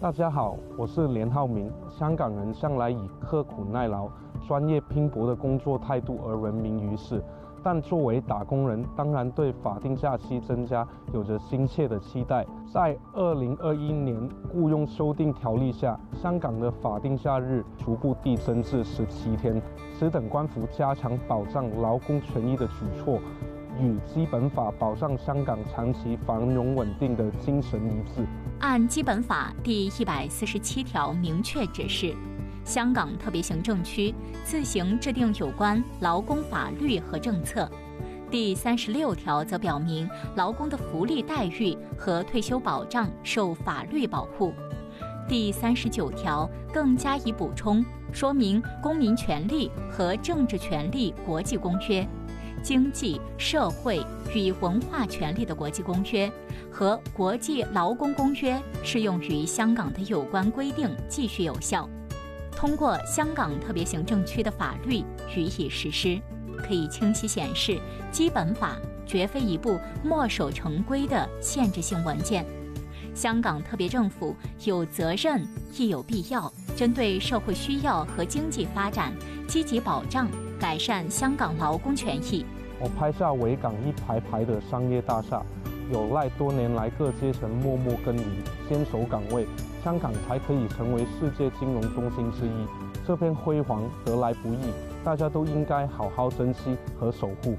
大家好，我是连浩明。香港人向来以刻苦耐劳、专业拼搏的工作态度而闻名于世，但作为打工人，当然对法定假期增加有着深切的期待。在二零二一年雇佣修订条例下，香港的法定假日逐步递增至十七天，此等官府加强保障劳工权益的举措。与基本法保障香港长期繁荣稳定的精神一致。按基本法第一百四十七条明确指示，香港特别行政区自行制定有关劳工法律和政策。第三十六条则表明，劳工的福利待遇和退休保障受法律保护。第三十九条更加以补充说明《公民权利和政治权利国际公约》。经济社会与文化权利的国际公约和国际劳工公约适用于香港的有关规定继续有效。通过香港特别行政区的法律予以实施，可以清晰显示，基本法绝非一部墨守成规的限制性文件。香港特别政府有责任，亦有必要，针对社会需要和经济发展，积极保障。改善香港劳工权益。我拍下维港一排排的商业大厦，有赖多年来各阶层默默耕耘、坚守岗位，香港才可以成为世界金融中心之一。这片辉煌得来不易，大家都应该好好珍惜和守护。